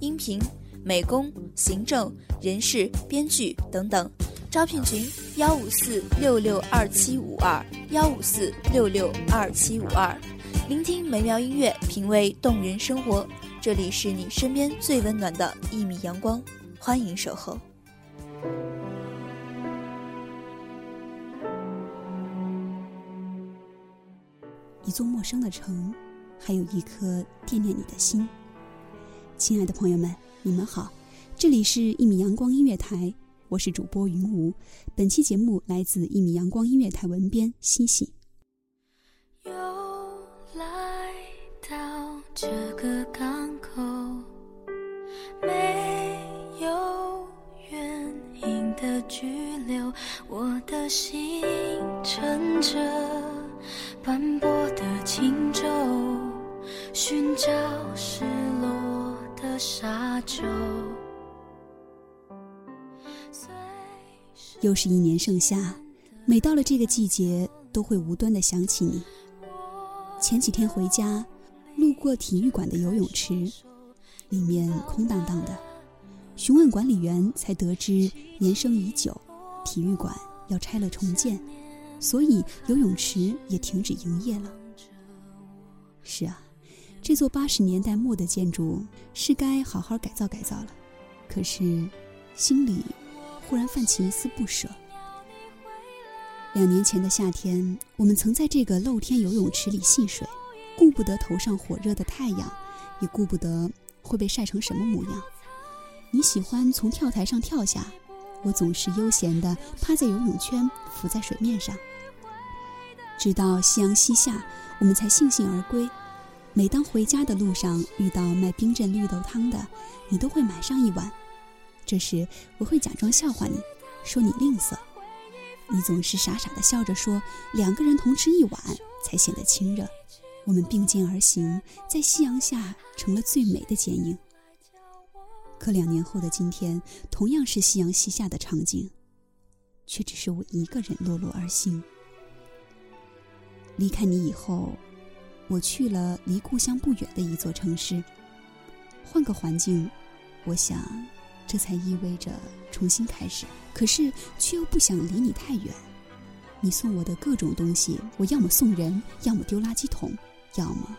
音频、美工、行政、人事、编剧等等。招聘群：幺五四六六二七五二幺五四六六二七五二。聆听美妙音乐，品味动人生活。这里是你身边最温暖的一米阳光，欢迎守候。一座陌生的城，还有一颗惦念你的心。亲爱的朋友们，你们好，这里是一米阳光音乐台，我是主播云无。本期节目来自一米阳光音乐台文编西西。又来到这个又是一年盛夏，每到了这个季节，都会无端的想起你。前几天回家，路过体育馆的游泳池，里面空荡荡的。询问管理员，才得知年生已久，体育馆要拆了重建，所以游泳池也停止营业了。是啊，这座八十年代末的建筑是该好好改造改造了，可是心里忽然泛起一丝不舍。两年前的夏天，我们曾在这个露天游泳池里戏水，顾不得头上火热的太阳，也顾不得会被晒成什么模样。你喜欢从跳台上跳下，我总是悠闲地趴在游泳圈，浮在水面上。直到夕阳西下，我们才悻悻而归。每当回家的路上遇到卖冰镇绿豆汤的，你都会买上一碗。这时我会假装笑话你，说你吝啬。你总是傻傻的笑着说，两个人同吃一碗才显得亲热。我们并肩而行，在夕阳下成了最美的剪影。可两年后的今天，同样是夕阳西下的场景，却只是我一个人落落而行。离开你以后，我去了离故乡不远的一座城市，换个环境，我想，这才意味着重新开始。可是却又不想离你太远。你送我的各种东西，我要么送人，要么丢垃圾桶，要么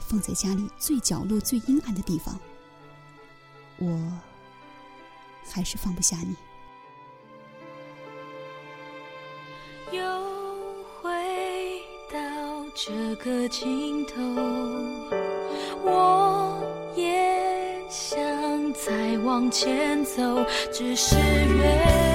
放在家里最角落、最阴暗的地方。我还是放不下你。这个尽头，我也想再往前走，只是越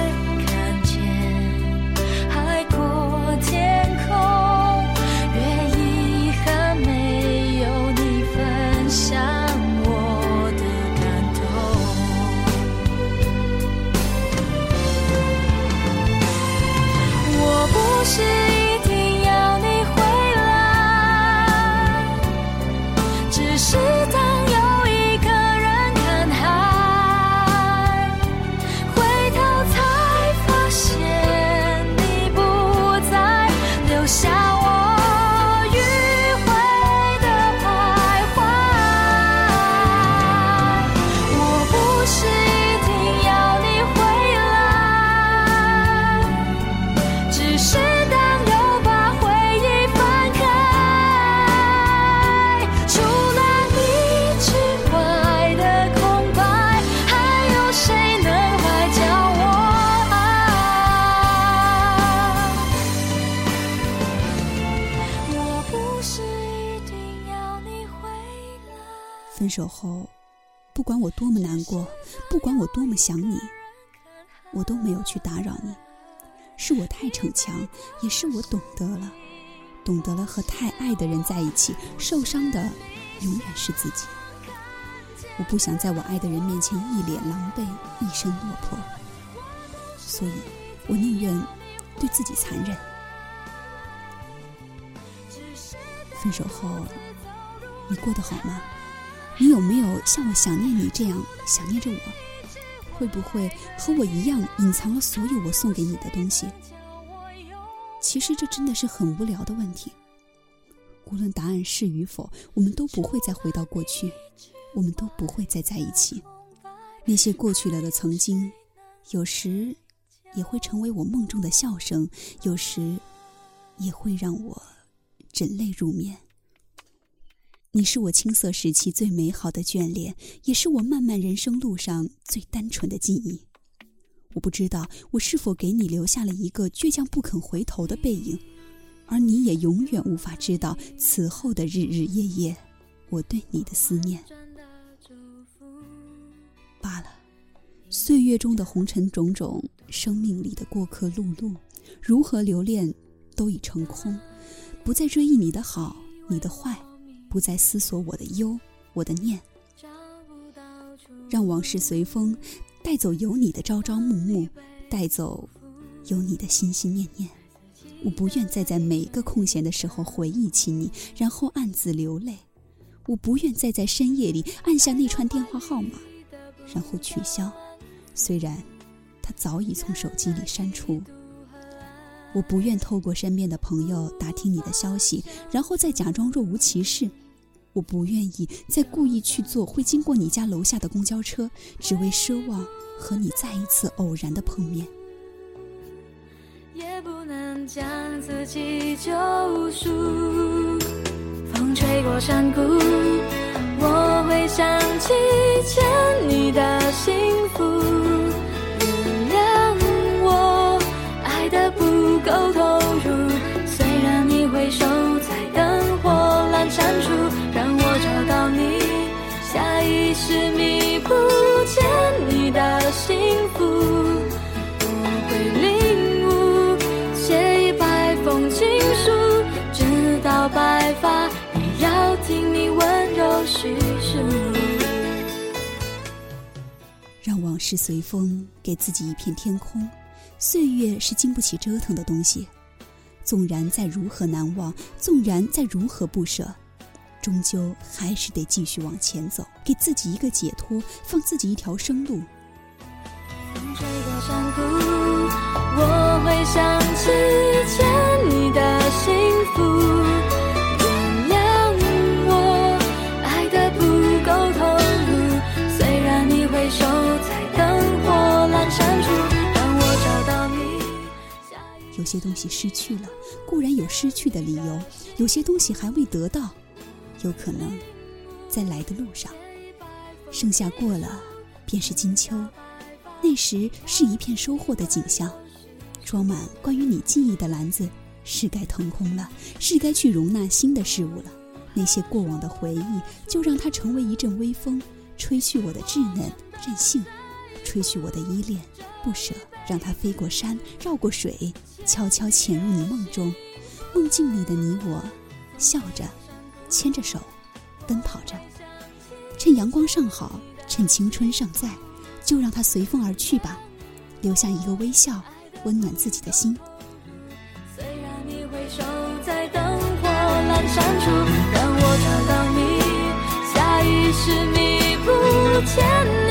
分手后，不管我多么难过，不管我多么想你，我都没有去打扰你。是我太逞强，也是我懂得了，懂得了和太爱的人在一起，受伤的永远是自己。我不想在我爱的人面前一脸狼狈，一身落魄，所以我宁愿对自己残忍。分手后，你过得好吗？你有没有像我想念你这样想念着我？会不会和我一样隐藏了所有我送给你的东西？其实这真的是很无聊的问题。无论答案是与否，我们都不会再回到过去，我们都不会再在一起。那些过去了的曾经，有时也会成为我梦中的笑声，有时也会让我枕泪入眠。你是我青涩时期最美好的眷恋，也是我漫漫人生路上最单纯的记忆。我不知道我是否给你留下了一个倔强不肯回头的背影，而你也永远无法知道此后的日日夜夜，我对你的思念。罢了，岁月中的红尘种种，生命里的过客碌碌，如何留恋，都已成空，不再追忆你的好，你的坏。不再思索我的忧，我的念，让往事随风，带走有你的朝朝暮暮，带走有你的心心念念。我不愿再在每一个空闲的时候回忆起你，然后暗自流泪。我不愿再在深夜里按下那串电话号码，然后取消，虽然他早已从手机里删除。我不愿透过身边的朋友打听你的消息，然后再假装若无其事。我不愿意再故意去坐会经过你家楼下的公交车，只为奢望和你再一次偶然的碰面。也不能将自己救赎。风吹过山谷，我会想起欠你的幸福。是随风，给自己一片天空。岁月是经不起折腾的东西，纵然再如何难忘，纵然再如何不舍。终究还是得继续往前走，给自己一个解脱，放自己一条生路。风吹过山谷，我会想起有些东西失去了，固然有失去的理由；有些东西还未得到。有可能，在来的路上，盛夏过了，便是金秋。那时是一片收获的景象，装满关于你记忆的篮子是该腾空了，是该去容纳新的事物了。那些过往的回忆，就让它成为一阵微风，吹去我的稚嫩任性，吹去我的依恋不舍，让它飞过山，绕过水，悄悄潜入你梦中。梦境里的你我，笑着。牵着手，奔跑着，趁阳光尚好，趁青春尚在，就让它随风而去吧，留下一个微笑，温暖自己的心。虽然你回首在灯火阑珊处，让我找到你，下意识弥补欠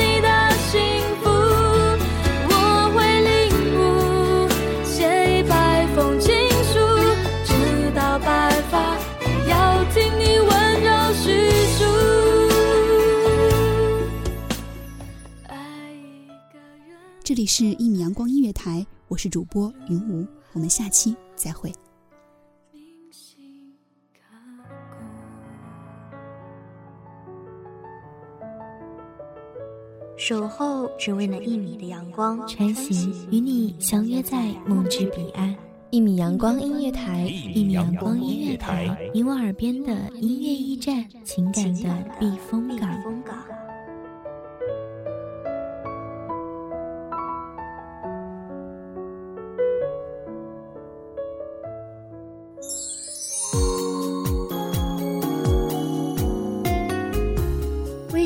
里是一米阳光音乐台，我是主播云无，我们下期再会。守候只为那一米的阳光，穿行与你相约在梦之彼岸。一米阳光音乐台，一米阳光音乐台，你我耳边的音乐驿站，情感的避风港。